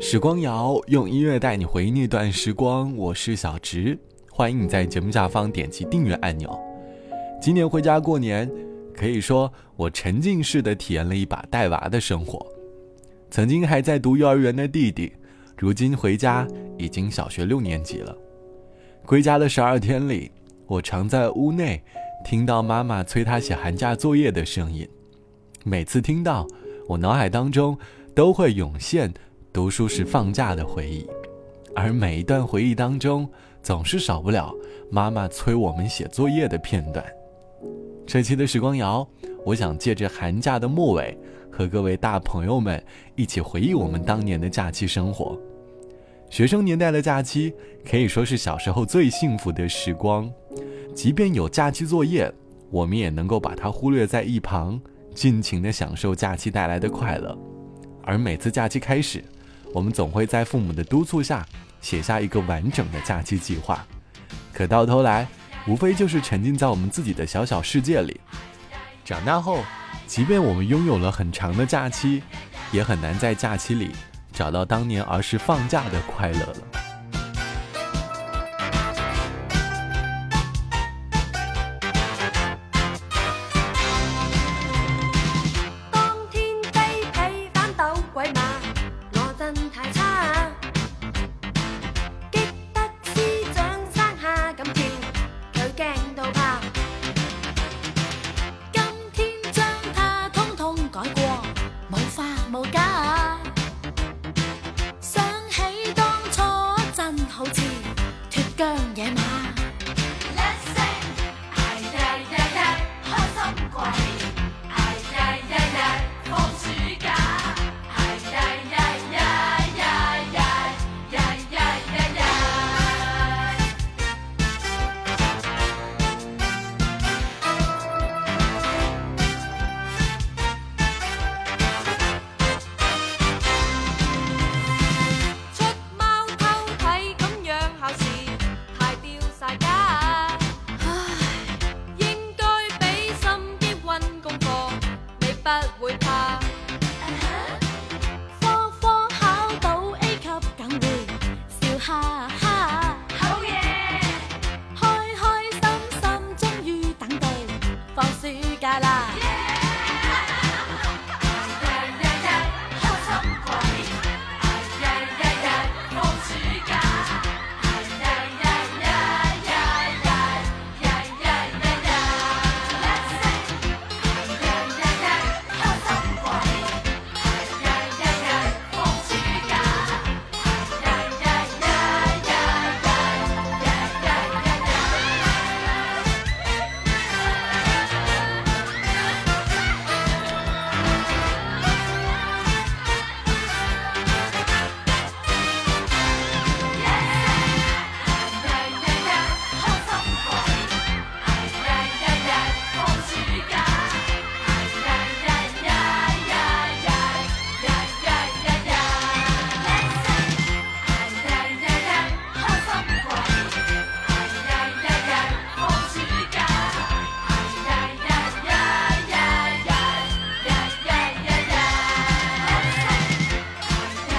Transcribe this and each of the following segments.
时光谣用音乐带你回忆那段时光，我是小植，欢迎你在节目下方点击订阅按钮。今年回家过年，可以说我沉浸式的体验了一把带娃的生活。曾经还在读幼儿园的弟弟，如今回家已经小学六年级了。归家的十二天里，我常在屋内听到妈妈催他写寒假作业的声音。每次听到，我脑海当中都会涌现读书时放假的回忆，而每一段回忆当中，总是少不了妈妈催我们写作业的片段。这期的时光谣，我想借着寒假的末尾，和各位大朋友们一起回忆我们当年的假期生活。学生年代的假期可以说是小时候最幸福的时光，即便有假期作业，我们也能够把它忽略在一旁。尽情的享受假期带来的快乐，而每次假期开始，我们总会在父母的督促下写下一个完整的假期计划，可到头来，无非就是沉浸在我们自己的小小世界里。长大后，即便我们拥有了很长的假期，也很难在假期里找到当年儿时放假的快乐了。with.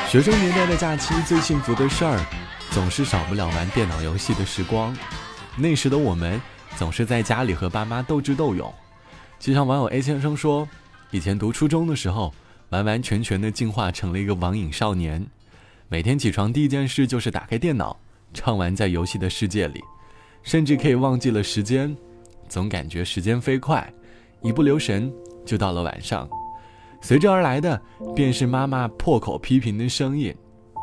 学生年代的假期最幸福的事儿，总是少不了玩电脑游戏的时光。那时的我们总是在家里和爸妈斗智斗勇。就像网友 A 先生说，以前读初中的时候，完完全全的进化成了一个网瘾少年。每天起床第一件事就是打开电脑，畅玩在游戏的世界里，甚至可以忘记了时间，总感觉时间飞快，一不留神就到了晚上。随之而来的便是妈妈破口批评的声音，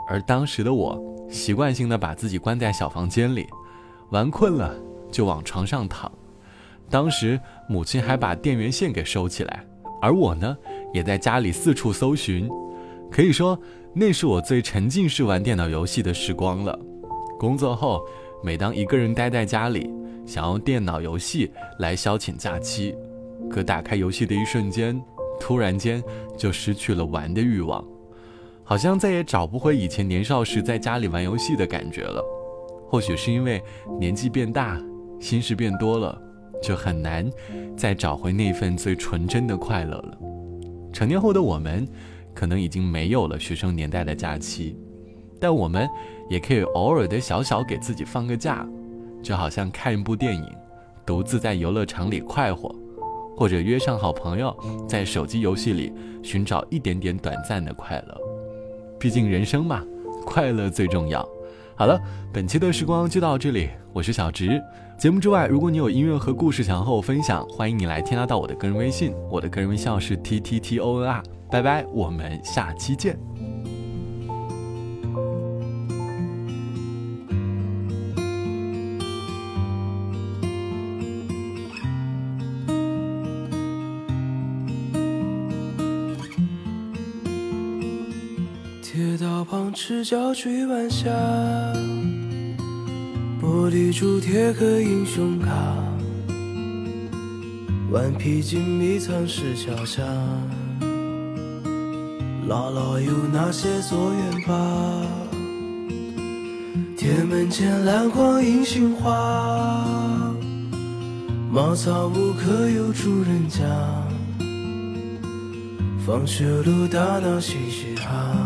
而当时的我习惯性的把自己关在小房间里，玩困了就往床上躺。当时母亲还把电源线给收起来，而我呢也在家里四处搜寻，可以说那是我最沉浸式玩电脑游戏的时光了。工作后，每当一个人待在家里，想用电脑游戏来消遣假期，可打开游戏的一瞬间。突然间就失去了玩的欲望，好像再也找不回以前年少时在家里玩游戏的感觉了。或许是因为年纪变大，心事变多了，就很难再找回那份最纯真的快乐了。成年后的我们，可能已经没有了学生年代的假期，但我们也可以偶尔的小小给自己放个假，就好像看一部电影，独自在游乐场里快活，或者约上好朋友，在手机游戏里寻找一点点短暂的快乐。毕竟人生嘛，快乐最重要。好了，本期的时光就到这里，我是小直。节目之外，如果你有音乐和故事想和我分享，欢迎你来添加到我的个人微信，我的个人微信号是 t t t o n r。拜拜，我们下期见。赤脚追晚霞，玻璃珠贴个英雄卡，顽皮筋迷藏石桥下。姥姥有那些作业吧？铁门前篮筐银杏花，茅草屋可有住人家？放学路打闹嘻嘻哈，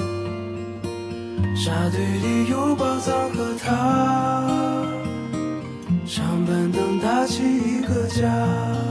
沙堆里有宝藏和他，长板凳搭起一个家。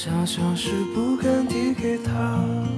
想想诗不敢递给他。